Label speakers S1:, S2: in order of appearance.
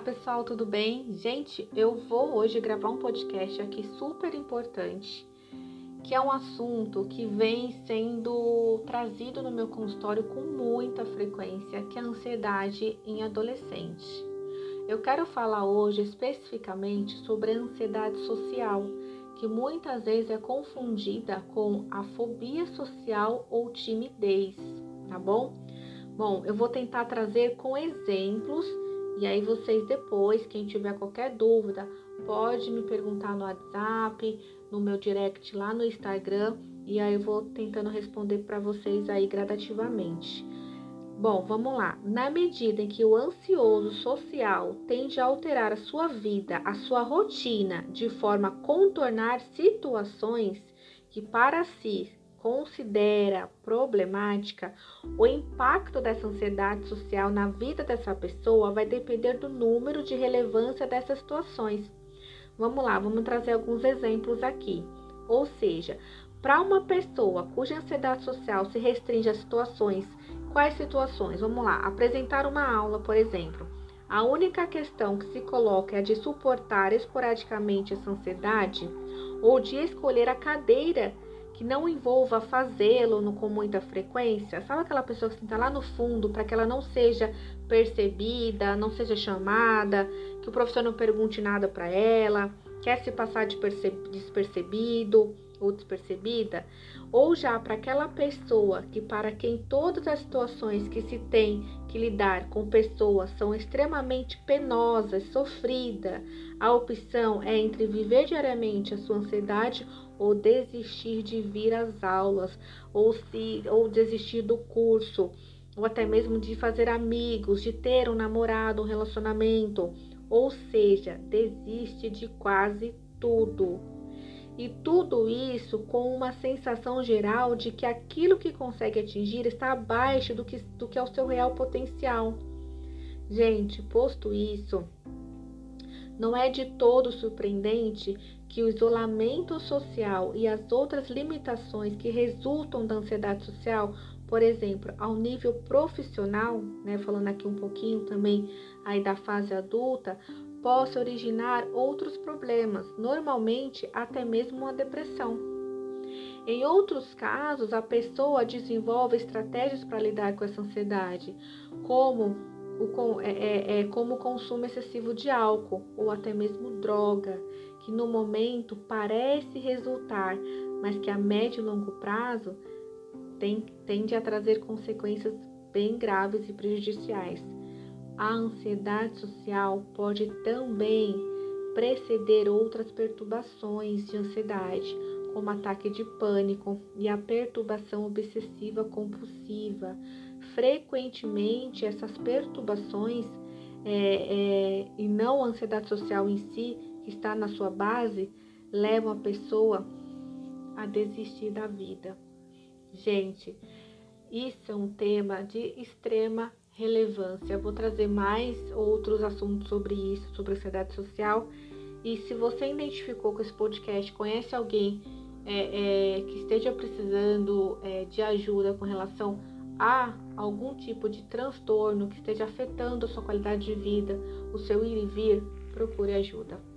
S1: Olá pessoal, tudo bem? Gente, eu vou hoje gravar um podcast aqui super importante, que é um assunto que vem sendo trazido no meu consultório com muita frequência, que é a ansiedade em adolescente. Eu quero falar hoje especificamente sobre a ansiedade social, que muitas vezes é confundida com a fobia social ou timidez, tá bom? Bom, eu vou tentar trazer com exemplos e aí vocês depois, quem tiver qualquer dúvida, pode me perguntar no WhatsApp, no meu direct lá no Instagram, e aí eu vou tentando responder para vocês aí gradativamente. Bom, vamos lá. Na medida em que o ansioso social tende a alterar a sua vida, a sua rotina, de forma a contornar situações que para si considera problemática, o impacto dessa ansiedade social na vida dessa pessoa vai depender do número de relevância dessas situações. Vamos lá, vamos trazer alguns exemplos aqui. Ou seja, para uma pessoa cuja ansiedade social se restringe a situações, quais situações? Vamos lá, apresentar uma aula, por exemplo. A única questão que se coloca é a de suportar esporadicamente essa ansiedade ou de escolher a cadeira que não envolva fazê-lo com muita frequência. Sabe aquela pessoa que está lá no fundo para que ela não seja percebida, não seja chamada, que o professor não pergunte nada para ela, quer se passar de despercebido ou despercebida? Ou já para aquela pessoa que para quem todas as situações que se tem que lidar com pessoas são extremamente penosas, sofrida, a opção é entre viver diariamente a sua ansiedade ou desistir de vir às aulas, ou se ou desistir do curso, ou até mesmo de fazer amigos, de ter um namorado, um relacionamento, ou seja, desiste de quase tudo. E tudo isso com uma sensação geral de que aquilo que consegue atingir está abaixo do que, do que é o seu real potencial. Gente, posto isso, não é de todo surpreendente que o isolamento social e as outras limitações que resultam da ansiedade social, por exemplo, ao nível profissional, né, falando aqui um pouquinho também aí da fase adulta, possa originar outros problemas, normalmente até mesmo uma depressão. Em outros casos, a pessoa desenvolve estratégias para lidar com essa ansiedade, como o, é, é, é como consumo excessivo de álcool ou até mesmo droga, que no momento parece resultar, mas que a médio e longo prazo tem, tende a trazer consequências bem graves e prejudiciais. A ansiedade social pode também preceder outras perturbações de ansiedade, como ataque de pânico e a perturbação obsessiva compulsiva, frequentemente essas perturbações é, é, e não a ansiedade social em si, que está na sua base, levam a pessoa a desistir da vida. Gente, isso é um tema de extrema relevância. Eu vou trazer mais outros assuntos sobre isso, sobre ansiedade social. E se você identificou com esse podcast, conhece alguém é, é, que esteja precisando é, de ajuda com relação há algum tipo de transtorno que esteja afetando a sua qualidade de vida, o seu ir e vir, procure ajuda.